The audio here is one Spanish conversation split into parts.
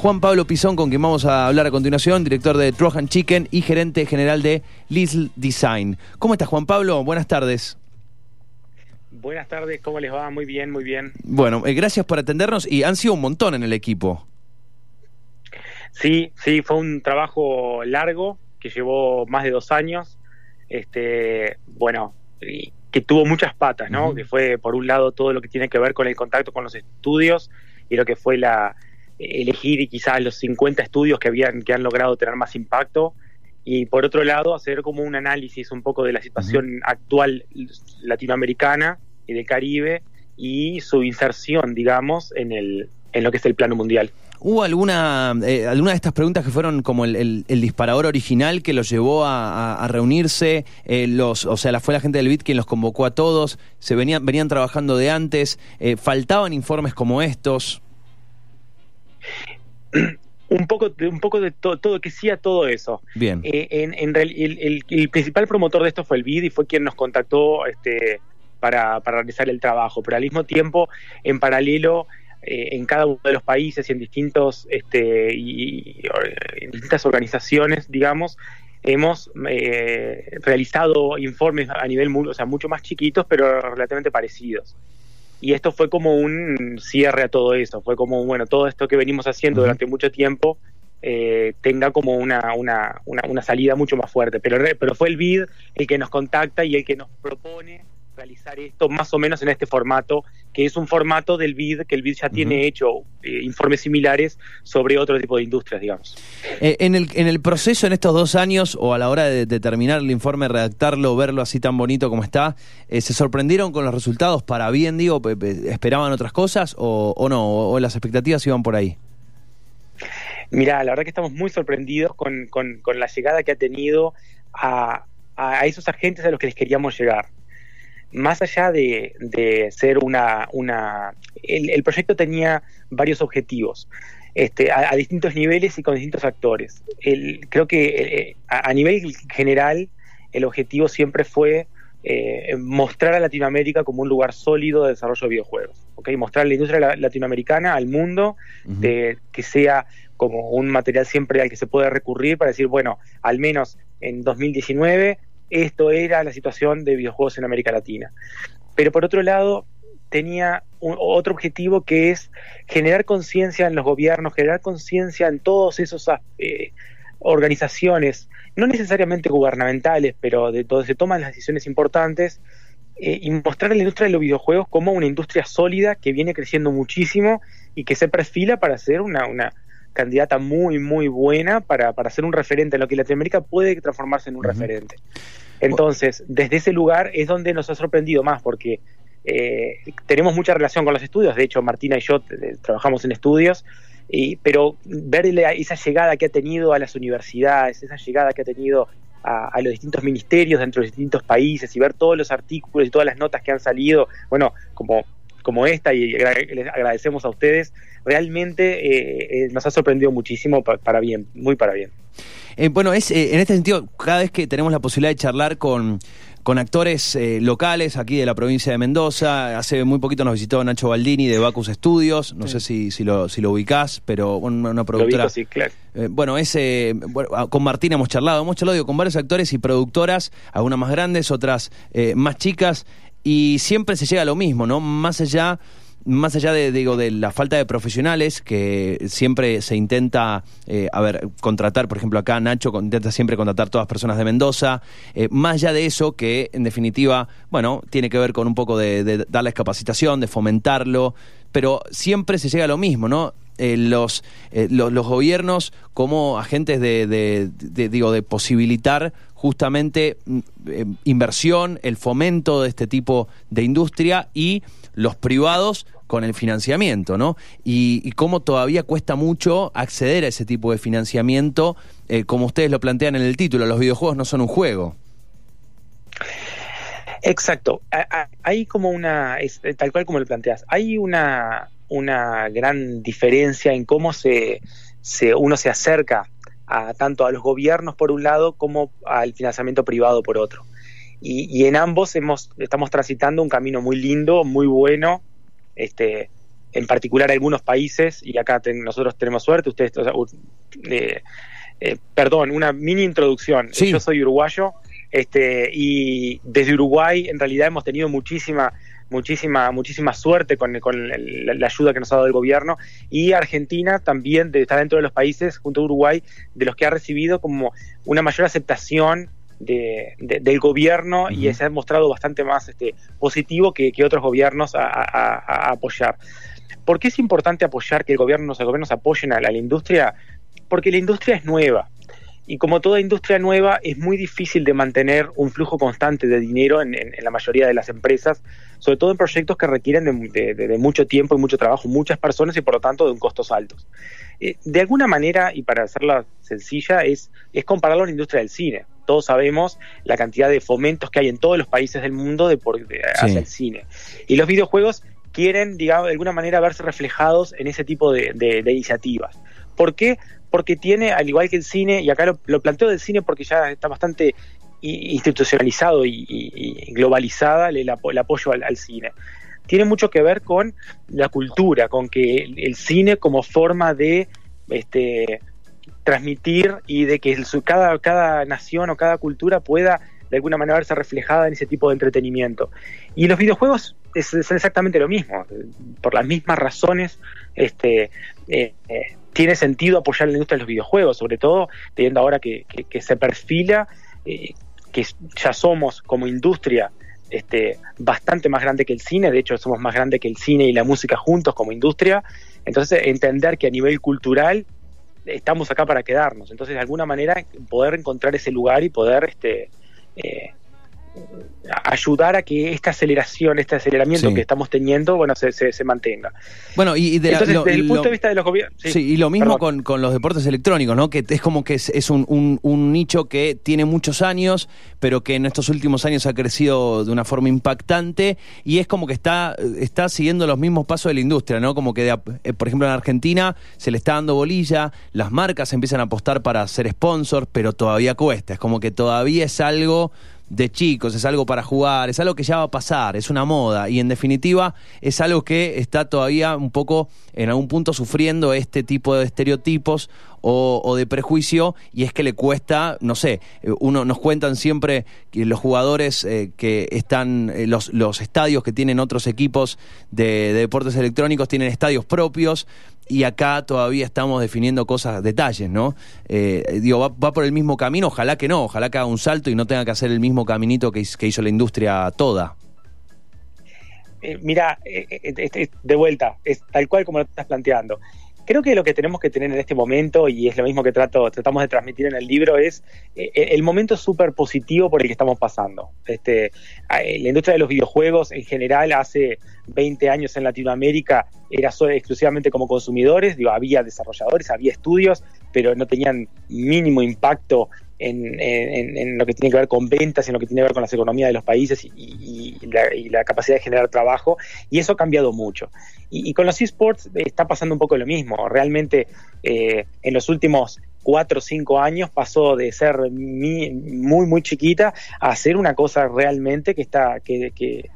Juan Pablo Pizón, con quien vamos a hablar a continuación, director de Trojan Chicken y gerente general de Lisl Design. ¿Cómo estás, Juan Pablo? Buenas tardes. Buenas tardes, ¿cómo les va? Muy bien, muy bien. Bueno, eh, gracias por atendernos y han sido un montón en el equipo. Sí, sí, fue un trabajo largo que llevó más de dos años. Este, bueno, que tuvo muchas patas, ¿no? Que fue, por un lado, todo lo que tiene que ver con el contacto con los estudios y lo que fue la elegir quizás los 50 estudios que, habían, que han logrado tener más impacto y por otro lado hacer como un análisis un poco de la situación actual latinoamericana y del Caribe y su inserción, digamos, en, el, en lo que es el plano mundial. ¿Hubo alguna, eh, alguna de estas preguntas que fueron como el, disparador original que los llevó a, reunirse? Eh, los, o sea, fue la gente del BIT quien los convocó a todos, se venían, venían trabajando de antes, eh, faltaban informes como estos. un poco de, un poco de todo, que sí a todo eso. Bien. Eh, en, en el, el, principal promotor de esto fue el BID y fue quien nos contactó este, para, para realizar el trabajo, pero al mismo tiempo, en paralelo, eh, en cada uno de los países y en distintos este, y, en distintas organizaciones, digamos, hemos eh, realizado informes a nivel o sea, mucho más chiquitos, pero relativamente parecidos y esto fue como un cierre a todo eso, fue como, bueno, todo esto que venimos haciendo durante mucho tiempo eh, tenga como una, una, una, salida mucho más fuerte. Pero, pero fue el BID el que nos contacta y el que nos propone realizar esto más o menos en este formato, que es un formato del BID, que el BID ya tiene hecho eh, informes similares sobre otro tipo de industrias, digamos. Eh, en, el, en el proceso, en estos dos años, o a la hora de, terminar el informe, redactarlo, verlo así tan bonito como está, eh, ¿se sorprendieron con los resultados para bien, digo? ¿Esperaban otras cosas o, o no? O, las expectativas iban por ahí? Mira, la verdad que estamos muy sorprendidos con, con, con la llegada que ha tenido a, a esos agentes a los que les queríamos llegar más allá de, ser una... una el, proyecto tenía varios objetivos. Este, a, distintos niveles y con distintos actores. El, creo que eh, a, nivel general el objetivo siempre fue eh, mostrar a Latinoamérica como un lugar sólido de desarrollo de videojuegos. ¿okay? Mostrar a la industria latinoamericana al mundo de, que sea como un material siempre al que se puede recurrir para decir, bueno, al menos en 2019 esto era la situación de videojuegos en América Latina. Pero por otro lado, tenía otro objetivo que es generar conciencia en los gobiernos, generar conciencia en todas esas eh, organizaciones, no necesariamente gubernamentales, pero de donde se toman las decisiones importantes, eh, y mostrar a la industria de los videojuegos como una industria sólida que viene creciendo muchísimo y que se perfila para ser una, una candidata muy, muy buena para, para ser un referente. En lo que Latinoamérica puede transformarse en un referente. Entonces, desde ese lugar es donde nos ha sorprendido más, porque eh, tenemos mucha relación con los estudios, de hecho Martina y yo eh, trabajamos en estudios, y, pero ver esa llegada que ha tenido a las universidades, esa llegada que ha tenido a, a, los distintos ministerios dentro de los distintos países y ver todos los artículos y todas las notas que han salido, bueno, como como esta y les agradecemos a ustedes, realmente eh, eh, nos ha sorprendido muchísimo para, bien, muy para bien. Eh, bueno, es en este sentido, cada vez que tenemos la posibilidad de charlar con, con actores locales aquí de la provincia de Mendoza. Hace muy poquito nos visitó Nacho Baldini de Bacus Studios. No sé si, si, lo, si lo ubicás, pero una, productora. sí, claro. bueno, ese, ah, con Martín hemos charlado. Hemos charlado con varios actores y productoras, algunas más grandes, otras más chicas y siempre se llega a lo mismo, ¿no? Más allá más allá de, digo, de la falta de profesionales que siempre se intenta, eh, a ver, contratar, por ejemplo, acá Nacho intenta siempre contratar todas las personas de Mendoza, eh, más allá de eso que en definitiva, bueno, tiene que ver con un poco de, darles capacitación, de fomentarlo, pero siempre se llega a lo mismo, ¿no? Eh, los, los, gobiernos como agentes de, digo, de posibilitar justamente mm, eh, inversión, el fomento de este tipo de industria y los privados con el financiamiento, ¿no? Y, cómo todavía cuesta mucho acceder a ese tipo de financiamiento, eh, como ustedes lo plantean en el título, los videojuegos no son un juego. Exacto, hay como una, tal cual como lo planteas, hay una, una gran diferencia en cómo se, se uno se acerca a, tanto a los gobiernos por un lado como al financiamiento privado por otro. Y, en ambos hemos, estamos transitando un camino muy lindo, muy bueno, este, en particular algunos países, y acá nosotros tenemos suerte, ustedes, eh, eh, perdón, una mini introducción. Yo soy uruguayo este, y desde Uruguay en realidad hemos tenido muchísima muchísima muchísima suerte con, la, ayuda que nos ha dado el gobierno y Argentina también está dentro de los países junto a Uruguay de los que ha recibido como una mayor aceptación del gobierno y se ha mostrado bastante más este, positivo que, otros gobiernos a, apoyar. ¿Por qué es importante apoyar que el gobierno, los gobiernos apoyen a la industria? Porque la industria es nueva y como toda industria nueva, es muy difícil de mantener un flujo constante de dinero en, la mayoría de las empresas, sobre todo en proyectos que requieren de, mucho tiempo y mucho trabajo, muchas personas y por lo tanto de un costos altos. Eh, de alguna manera, y para hacerla sencilla, es, es compararlo a la industria del cine. Todos sabemos la cantidad de fomentos que hay en todos los países del mundo de, por, hacia el cine. Y los videojuegos quieren, digamos, de alguna manera verse reflejados en ese tipo de, iniciativas. ¿Por qué? Porque tiene, al igual que el cine, y acá lo, planteo del cine porque ya está bastante institucionalizado y, globalizada el, apoyo al, cine. Tiene mucho que ver con la cultura, con que el, cine como forma de este, transmitir y de que cada, cada nación o cada cultura pueda de alguna manera verse reflejada en ese tipo de entretenimiento. Y los videojuegos es, exactamente lo mismo. Por las mismas razones, este, eh, eh, tiene sentido apoyar la industria de los videojuegos, sobre todo teniendo ahora que, se perfila, eh, que ya somos como industria este, bastante más grande que el cine, de hecho somos más grande que el cine y la música juntos como industria, entonces entender que a nivel cultural estamos acá para quedarnos, entonces de alguna manera poder encontrar ese lugar y poder este, eh, ayudar a que esta aceleración, este aceleramiento que estamos teniendo, bueno, se, se, mantenga. Bueno, y desde el punto de vista de los gobiernos... Sí, y lo mismo con, los deportes electrónicos, ¿no? Que es como que es, un, un, nicho que tiene muchos años, pero que en estos últimos años ha crecido de una forma impactante y es como que está, está siguiendo los mismos pasos de la industria, ¿no? Como que, eh, por ejemplo, en Argentina se le está dando bolilla, las marcas empiezan a apostar para ser sponsor, pero todavía cuesta, es como que todavía es algo de chicos, es algo para jugar, es algo que ya va a pasar, es una moda. Y en definitiva es algo que está todavía un poco en algún punto sufriendo este tipo de estereotipos o, de prejuicio y es que le cuesta, no sé, eh, uno nos cuentan siempre que los jugadores eh, que están, eh, los, los estadios que tienen otros equipos de, deportes electrónicos tienen estadios propios y acá todavía estamos definiendo cosas, detalles, ¿no? digo, va, por el mismo camino, ojalá que no, ojalá que haga un salto y no tenga que hacer el mismo caminito que, que hizo la industria toda. mira, de vuelta, es tal cual como lo estás planteando creo que lo que tenemos que tener en este momento, y es lo mismo que trato, tratamos de transmitir en el libro, es eh, el momento súper positivo por el que estamos pasando. Este, eh, la industria de los videojuegos en general hace 20 años en Latinoamérica era solo, exclusivamente como consumidores, había desarrolladores, había estudios, pero no tenían mínimo impacto en, lo que tiene que ver con ventas, en lo que tiene que ver con las economías de los países y, la, capacidad de generar trabajo, y eso ha cambiado mucho. Y, con los esports está pasando un poco lo mismo. Realmente eh, en los últimos cuatro o cinco años pasó de ser muy, muy chiquita a ser una cosa realmente que está, que, que,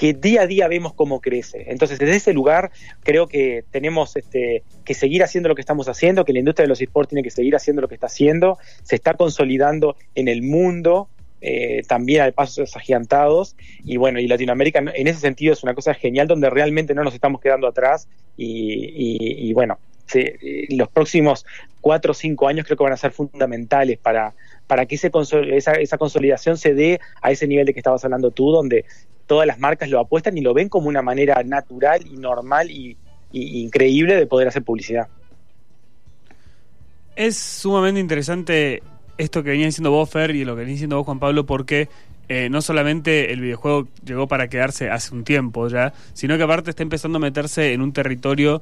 que día a día vemos cómo crece. Entonces, desde ese lugar creo que tenemos este, que seguir haciendo lo que estamos haciendo, que la industria de los esports tiene que seguir haciendo lo que está haciendo, se está consolidando en el mundo, eh, también a pasos agigantados. Y bueno, y Latinoamérica en ese sentido es una cosa genial donde realmente no nos estamos quedando atrás. Y, bueno, los próximos cuatro o cinco años creo que van a ser fundamentales para, para que ese esa, esa consolidación se dé a ese nivel de que estabas hablando tú, donde todas las marcas lo apuestan y lo ven como una manera natural y normal y, increíble de poder hacer publicidad. Es sumamente interesante esto que venía diciendo vos, Fer, y lo que venía diciendo vos, Juan Pablo, porque eh, no solamente el videojuego llegó para quedarse hace un tiempo ya, sino que aparte está empezando a meterse en un territorio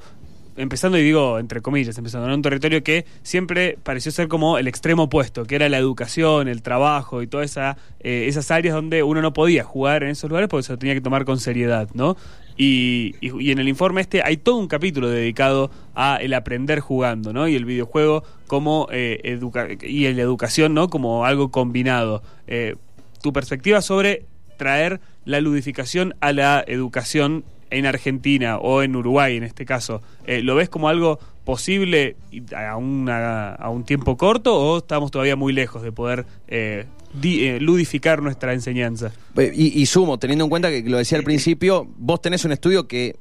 empezando, y digo entre comillas, empezando en un territorio que siempre pareció ser como el extremo opuesto, que era la educación, el trabajo y todas esa, eh, esas áreas donde uno no podía jugar en esos lugares porque se lo tenía que tomar con seriedad, ¿no? Y, y, en el informe este hay todo un capítulo dedicado a el aprender jugando, ¿no? Y el videojuego como eh, y la educación, ¿no? Como algo combinado. Eh, tu perspectiva sobre traer la ludificación a la educación en Argentina o en Uruguay en este caso, eh, ¿lo ves como algo posible a, a un tiempo corto o estamos todavía muy lejos de poder eh, eh, ludificar nuestra enseñanza? Y, sumo, teniendo en cuenta que lo decía al principio, vos tenés un estudio que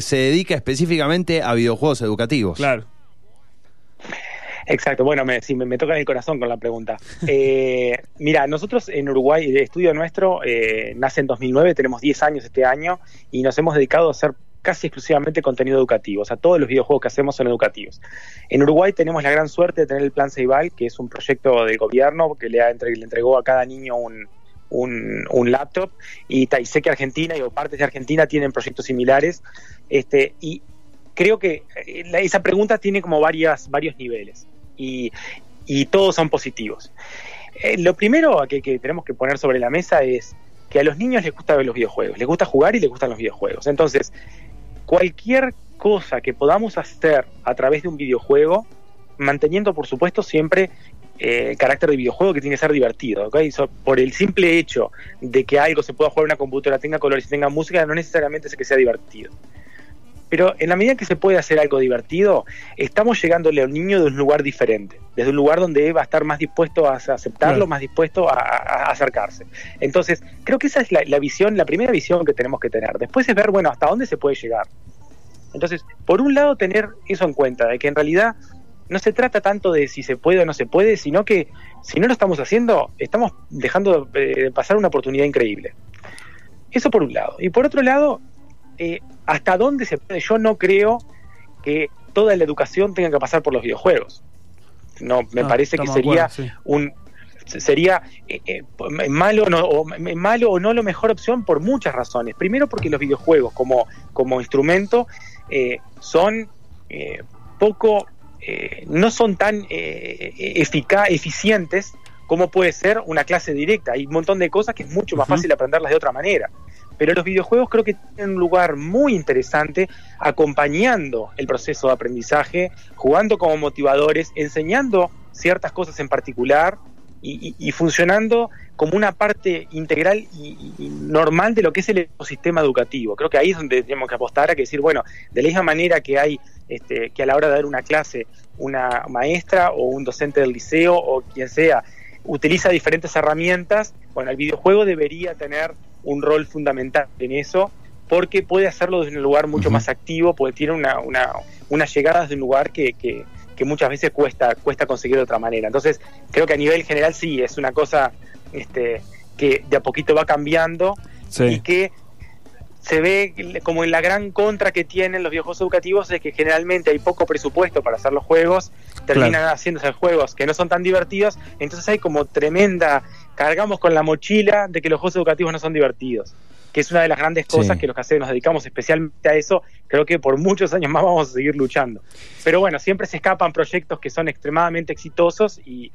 se dedica específicamente a videojuegos educativos. Claro. Exacto, bueno, me, sí, me, toca en el corazón con la pregunta. Eh, mira, nosotros en Uruguay, el estudio nuestro eh, nace en 2009, tenemos 10 años este año y nos hemos dedicado a hacer casi exclusivamente contenido educativo, o sea, todos los videojuegos que hacemos son educativos. En Uruguay tenemos la gran suerte de tener el Plan Ceibal, que es un proyecto del gobierno que le, le entregó a cada niño un, un, laptop y, y, sé que Argentina y partes de Argentina tienen proyectos similares este, y creo que eh, esa pregunta tiene como varias, varios niveles y, todos son positivos. Eh, lo primero que, que, tenemos que poner sobre la mesa es que a los niños les gusta ver los videojuegos, les gusta jugar y les gustan los videojuegos. Entonces, cualquier cosa que podamos hacer a través de un videojuego, manteniendo por supuesto siempre eh, el carácter de videojuego que tiene que ser divertido. por el simple hecho de que algo se pueda jugar en una computadora, tenga colores y tenga música, no necesariamente es que sea divertido. Pero en la medida que se puede hacer algo divertido, estamos llegándole a un niño de un lugar diferente, desde un lugar donde va a estar más dispuesto a aceptarlo, más dispuesto a, acercarse. Entonces, creo que esa es la, visión, la primera visión que tenemos que tener. Después es ver, bueno, hasta dónde se puede llegar. Entonces, por un lado, tener eso en cuenta, de que en realidad no se trata tanto de si se puede o no se puede, sino que si no lo estamos haciendo, estamos dejando de pasar una oportunidad increíble. Eso por un lado. Y por otro lado, eh, hasta dónde se puede. Yo no creo que toda la educación tenga que pasar por los videojuegos. No, me parece que sería un sería eh, eh, malo, o, malo o no la mejor opción por muchas razones. Primero porque los videojuegos como, como instrumento son poco, no son tan eficaz, eficientes como puede ser una clase directa. Hay un montón de cosas que es mucho más fácil aprenderlas de otra manera. Pero los videojuegos creo que tienen un lugar muy interesante acompañando el proceso de aprendizaje, jugando como motivadores, enseñando ciertas cosas en particular y, funcionando como una parte integral y, normal de lo que es el ecosistema educativo. Creo que ahí es donde tenemos que apostar a que decir, bueno, de la misma manera que hay este, que a la hora de dar una clase una maestra o un docente del liceo o quien sea utiliza diferentes herramientas, bueno, el videojuego debería tener un rol fundamental en eso, porque puede hacerlo desde un lugar mucho más activo, porque tiene una, una, unas llegadas de un lugar que, que, muchas veces cuesta, cuesta conseguir de otra manera. Entonces, creo que a nivel general sí, es una cosa este, que de a poquito va cambiando y que se ve como en la gran contra que tienen los videojuegos educativos es que generalmente hay poco presupuesto para hacer los juegos, terminan haciéndose juegos que no son tan divertidos, entonces hay como tremenda, cargamos con la mochila de que los juegos educativos no son divertidos, que es una de las grandes cosas que los que nos dedicamos especialmente a eso, creo que por muchos años más vamos a seguir luchando. Pero bueno, siempre se escapan proyectos que son extremadamente exitosos y,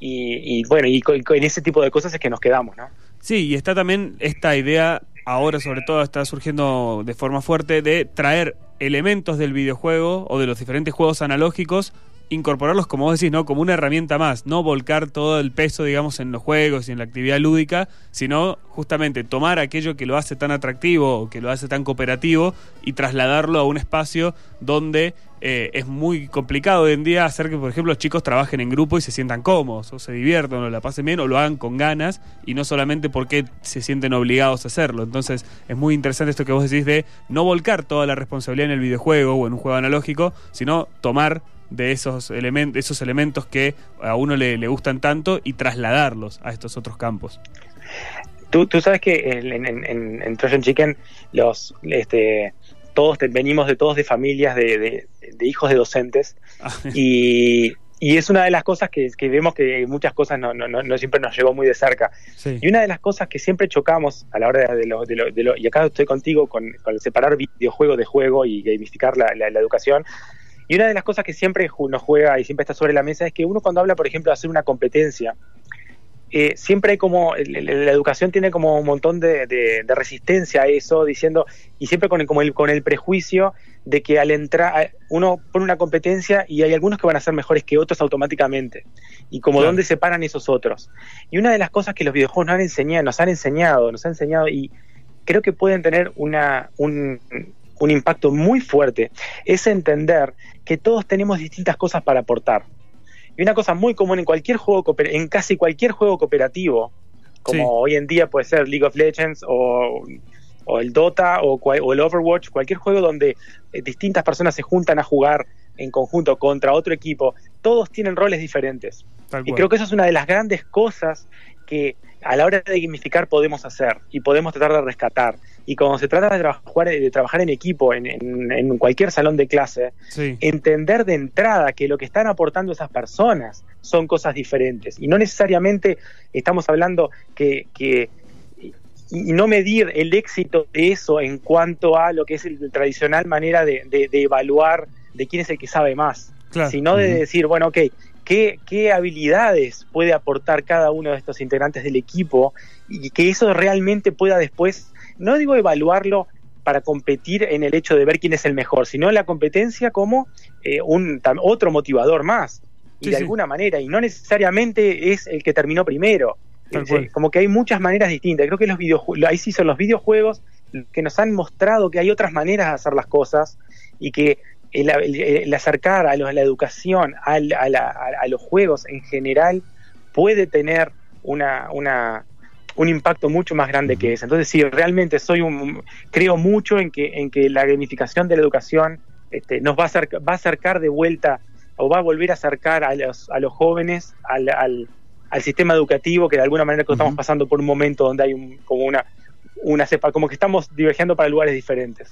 y, bueno, y en ese tipo de cosas es que nos quedamos, ¿no? Sí, y está también esta idea ahora sobre todo está surgiendo de forma fuerte de traer elementos del videojuego o de los diferentes juegos analógicos incorporarlos, como vos decís, ¿no? Como una herramienta más, no volcar todo el peso, digamos, en los juegos y en la actividad lúdica, sino justamente tomar aquello que lo hace tan atractivo o que lo hace tan cooperativo y trasladarlo a un espacio donde eh, es muy complicado hoy en día hacer que, por ejemplo, los chicos trabajen en grupo y se sientan cómodos, o se diviertan, o la pasen bien, o lo hagan con ganas, y no solamente porque se sienten obligados a hacerlo. Entonces, es muy interesante esto que vos decís de no volcar toda la responsabilidad en el videojuego o en un juego analógico, sino tomar de esos, elementos esos elementos que a uno le, gustan tanto y trasladarlos a estos otros campos. Tú, tú sabes que en, en, en, Trojan Chicken los este, todos venimos de todos de familias de, de, hijos de docentes ah. y, y, es una de las cosas que, que vemos que muchas cosas no, no, no, siempre nos llegó muy de cerca. Y una de las cosas que siempre chocamos a la hora de lo, de lo, de lo y acá estoy contigo con, con separar videojuego de juego y gamificar la, la, la educación, y una de las cosas que siempre nos juega y siempre está sobre la mesa es que uno cuando habla, por ejemplo, de hacer una competencia, eh, siempre hay como, la educación tiene como un montón de, resistencia a eso, diciendo, y siempre con el, como el, con el prejuicio de que al entrar, uno pone una competencia y hay algunos que van a ser mejores que otros automáticamente. Y como dónde se paran esos otros. Y una de las cosas que los videojuegos nos han enseñado, nos han enseñado, nos han enseñado, y creo que pueden tener una, un, un impacto muy fuerte, es entender que todos tenemos distintas cosas para aportar. Y una cosa muy común en cualquier juego, en casi cualquier juego cooperativo, como Sí. hoy en día puede ser League of Legends o, o el Dota o, o el Overwatch, cualquier juego donde eh, distintas personas se juntan a jugar en conjunto contra otro equipo, todos tienen roles diferentes. Y creo que eso es una de las grandes cosas que a la hora de gamificar podemos hacer y podemos tratar de rescatar. Y cuando se trata de trabajar, de trabajar en equipo, en, en- en cualquier salón de clase, Sí. entender de entrada que lo que están aportando esas personas son cosas diferentes. Y no necesariamente estamos hablando que... que y no medir el éxito de eso en cuanto a lo que es el tradicional manera de, de- de evaluar de quién es el que sabe más Claro. sino de decir, bueno, ok, ¿qué, ¿qué habilidades puede aportar cada uno de estos integrantes del equipo? Y que eso realmente pueda después, no digo evaluarlo para competir en el hecho de ver quién es el mejor, sino la competencia como eh, un tam- otro motivador más, y Sí, de sí. alguna manera, y no necesariamente es el que terminó primero. Eh, como que hay muchas maneras distintas. Creo que los videojuegos, ahí sí son los videojuegos que nos han mostrado que hay otras maneras de hacer las cosas y que el, el- el acercar a, los- a la educación, al- a, la- a- a los juegos en general, puede tener una, una- un impacto mucho más grande que ese. Entonces, sí, realmente soy un, creo mucho en que, en que la gamificación de la educación este, nos va a, acercar, va a acercar de vuelta o va a volver a acercar a los, a los jóvenes al, al- al sistema educativo que de alguna manera que estamos pasando por un momento donde hay un- como una una cepa, como que estamos divergiendo para lugares diferentes.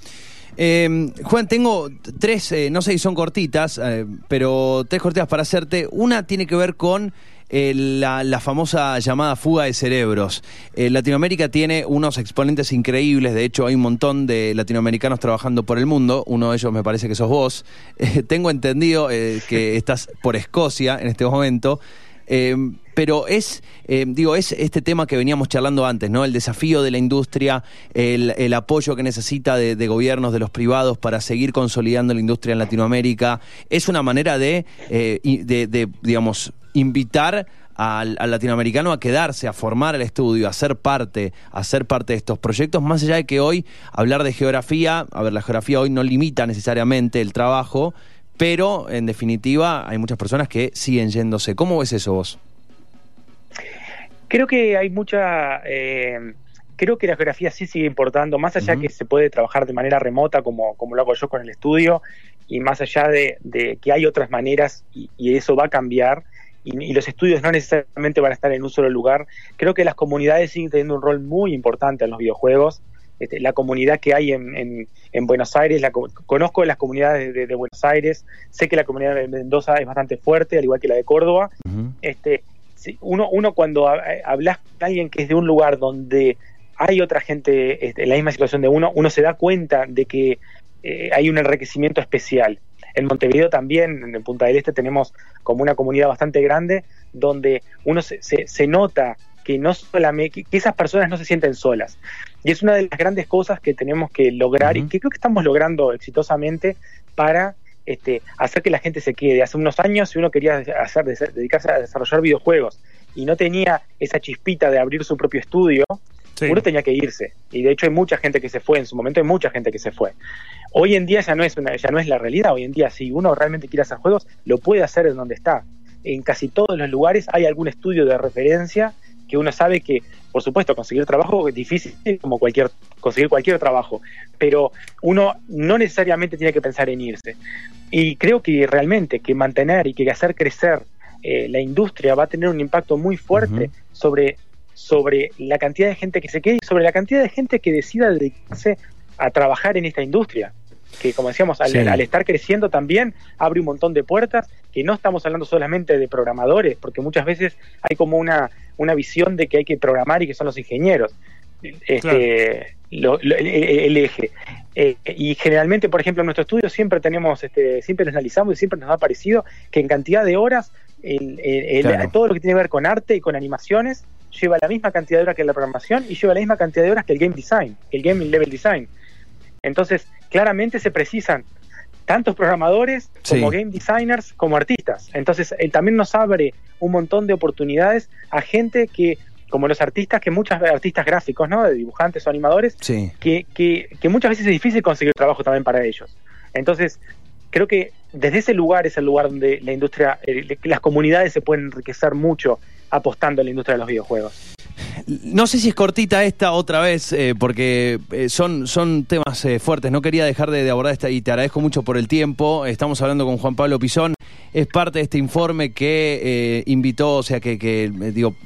Eh, Juan, tengo tres, eh, no sé si son cortitas, eh, pero tres cortitas para hacerte. Una tiene que ver con eh, la, famosa llamada fuga de cerebros. Eh, Latinoamérica tiene unos exponentes increíbles, de hecho hay un montón de latinoamericanos trabajando por el mundo, uno de ellos me parece que sos vos. Eh, tengo entendido que estás por Escocia en este momento. Pero es, digo, es este tema que veníamos charlando antes, ¿no? El desafío de la industria, el, el apoyo que necesita de, de gobiernos, de los privados para seguir consolidando la industria en Latinoamérica. Es una manera de, de, de, digamos, invitar al, al latinoamericano a quedarse, a formar el estudio, a ser parte, a ser parte de estos proyectos, más allá de que hoy hablar de geografía, a ver, la geografía hoy no limita necesariamente el trabajo, pero en definitiva hay muchas personas que siguen yéndose. ¿Cómo ves eso vos? Creo que hay mucha. eh, creo que la geografía sí sigue importando, más allá Ujú. que se puede trabajar de manera remota, como, como lo hago yo con el estudio, y más allá de, de que hay otras maneras y, y eso va a cambiar, y, y los estudios no necesariamente van a estar en un solo lugar. Creo que las comunidades siguen teniendo un rol muy importante en los videojuegos. Este, la comunidad que hay en, en- en Buenos Aires, la co- conozco las comunidades de, de Buenos Aires, sé que la comunidad de Mendoza es bastante fuerte, al igual que la de Córdoba, este, uno, uno cuando ha- hablas con alguien que es de un lugar donde hay otra gente este, en la misma situación de uno, uno se da cuenta de que eh, hay un enriquecimiento especial. En Montevideo también, en Punta del Este, tenemos como una comunidad bastante grande donde uno se, se- se nota que no solamente, que, esas personas no se sienten solas. Y es una de las grandes cosas que tenemos que lograr y que creo que estamos logrando exitosamente para este, hacer que la gente se quede. Hace unos años, si uno quería hacer, dedicarse a desarrollar videojuegos y no tenía esa chispita de abrir su propio estudio, Sí. uno tenía que irse. Y de hecho hay mucha gente que se fue, en su momento hay mucha gente que se fue. Hoy en día ya no es, una, ya no es la realidad, hoy en día si uno realmente quiere hacer juegos, lo puede hacer en donde está. En casi todos los lugares hay algún estudio de referencia que uno sabe que, por supuesto, conseguir trabajo es difícil como cualquier, conseguir cualquier trabajo, pero uno no necesariamente tiene que pensar en irse. Y creo que realmente que mantener y que hacer crecer eh, la industria va a tener un impacto muy fuerte sobre, sobre la cantidad de gente que se quede y sobre la cantidad de gente que decida dedicarse a trabajar en esta industria. Que como decíamos, al, Sí. al estar creciendo también abre un montón de puertas, que no estamos hablando solamente de programadores, porque muchas veces hay como una, una visión de que hay que programar y que son los ingenieros. Este, lo- lo- el, el eje. Eh, y generalmente, por ejemplo, en nuestro estudio siempre tenemos, este, siempre nos analizamos y siempre nos ha parecido que en cantidad de horas, el- el- el- Claro. todo lo que tiene que ver con arte y con animaciones lleva la misma cantidad de horas que la programación y lleva la misma cantidad de horas que el game design, que el game level design. Entonces, claramente se precisan tantos programadores como Sí. game designers como artistas. Entonces, él también nos abre un montón de oportunidades a gente que como los artistas, que muchos artistas gráficos, ¿no? De dibujantes o animadores, Sí. que, que, que muchas veces es difícil conseguir trabajo también para ellos. Entonces, creo que desde ese lugar es el lugar donde la industria, eh, las comunidades se pueden enriquecer mucho apostando en la industria de los videojuegos. No sé si es cortita esta otra vez, eh, porque eh, son, son temas eh, fuertes. No quería dejar de, de abordar esta y te agradezco mucho por el tiempo. Estamos hablando con Juan Pablo Pisón. Es parte de este informe que invitó, o sea, que, que,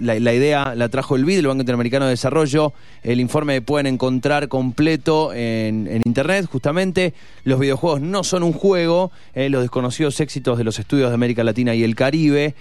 la, idea la trajo el BID, el Banco Interamericano de Desarrollo. El informe pueden encontrar completo en, en Internet, justamente. Los videojuegos no son un juego, los desconocidos éxitos de los estudios de América Latina y el Caribe.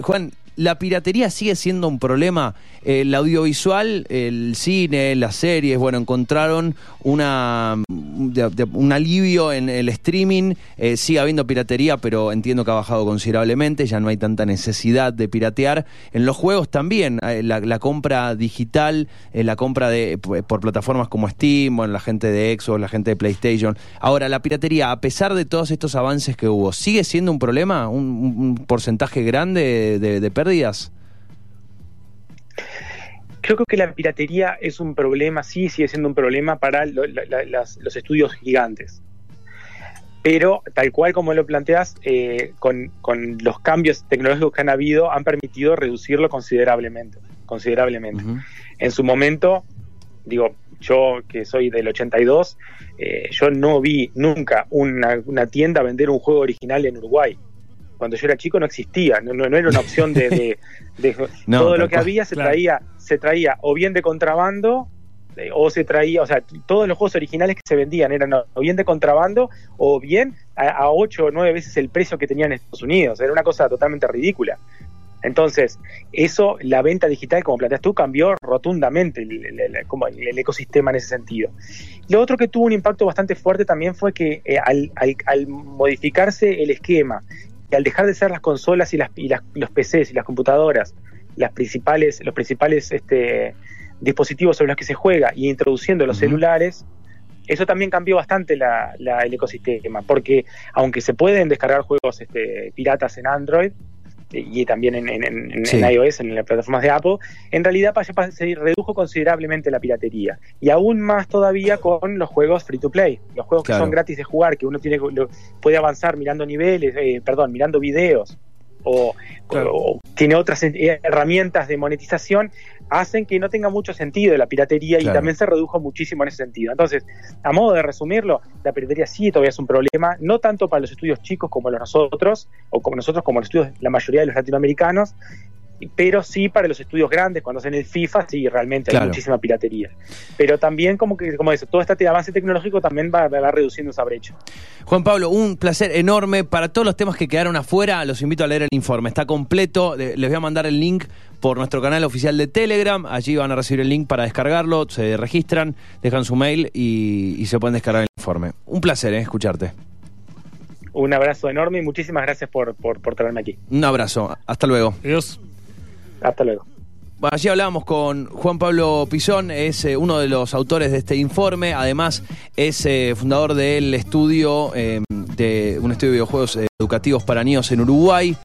Juan, ¿La piratería sigue siendo un problema? El audiovisual, el cine, las series, bueno, encontraron una, de- de- un alivio en el streaming. Eh, sigue habiendo piratería, pero entiendo que ha bajado considerablemente. Ya no hay tanta necesidad de piratear. En los juegos también, eh, la, compra digital, eh, la compra de por plataformas como Steam, bueno, la gente de Xbox, la gente de PlayStation. Ahora, la piratería, a pesar de todos estos avances que hubo, ¿sigue siendo un problema? ¿Un, un- porcentaje grande de, de pérdidas? Yo creo que la piratería es un problema, sí, sigue siendo un problema para lo- la- la- las- los estudios gigantes. Pero, tal cual como lo planteas, eh, con, con los cambios tecnológicos que han habido, han permitido reducirlo considerablemente. considerablemente. En su momento, digo, yo que soy del 82, eh, yo no vi nunca una, una tienda vender un juego original en Uruguay. Cuando yo era chico no existía, no, no- no era una opción de... de- de- No, todo lo que había se Claro. traía, se traía o bien de contrabando eh, o se traía, o sea, todos los juegos originales que se vendían eran o bien de contrabando o bien a, a 8 o 9 veces el precio que tenían en Estados Unidos. Era una cosa totalmente ridícula. Entonces, eso, la venta digital, como planteas tú, cambió rotundamente el, el- ecosistema en ese sentido. Lo otro que tuvo un impacto bastante fuerte también fue que eh, al, al- al modificarse el esquema y al dejar de ser las consolas y, las, y las- los PCs y las computadoras las principales, los principales este, dispositivos sobre los que se juega y introduciendo los celulares, eso también cambió bastante la- la- el ecosistema, porque aunque se pueden descargar juegos este, piratas en Android y también en, en- en- en Sí. iOS, en las plataformas de Apple, en realidad se redujo considerablemente la piratería. Y aún más todavía con los juegos free to play, los juegos Claro. que son gratis de jugar, que uno tiene lo- puede avanzar mirando niveles, eh, perdón, mirando videos. O, Claro. o tiene otras herramientas de monetización, hacen que no tenga mucho sentido la piratería Claro. y también se redujo muchísimo en ese sentido. Entonces, a modo de resumirlo, la piratería sí todavía es un problema, no tanto para los estudios chicos como los nosotros, o como nosotros, como los estudios, la mayoría de los latinoamericanos, pero sí para los estudios grandes, cuando hacen el FIFA, sí, realmente Claro. hay muchísima piratería. Pero también, como que, como eso, todo este avance tecnológico también va, va reduciendo esa brecha. Juan Pablo, un placer enorme. Para todos los temas que quedaron afuera, los invito a leer el informe. Está completo. Le- Les voy a mandar el link por nuestro canal oficial de Telegram. Allí van a recibir el link para descargarlo. Se registran, dejan su mail y, y se pueden descargar el informe. Un placer, eh, escucharte. Un abrazo enorme y muchísimas gracias por, por, por traerme aquí. Un abrazo. Hasta luego. Adiós. Hasta luego. Bueno, allí hablábamos con Juan Pablo Pisón, es eh, uno de los autores de este informe, además es eh, fundador del estudio, eh, de un estudio de videojuegos educativos para niños en Uruguay.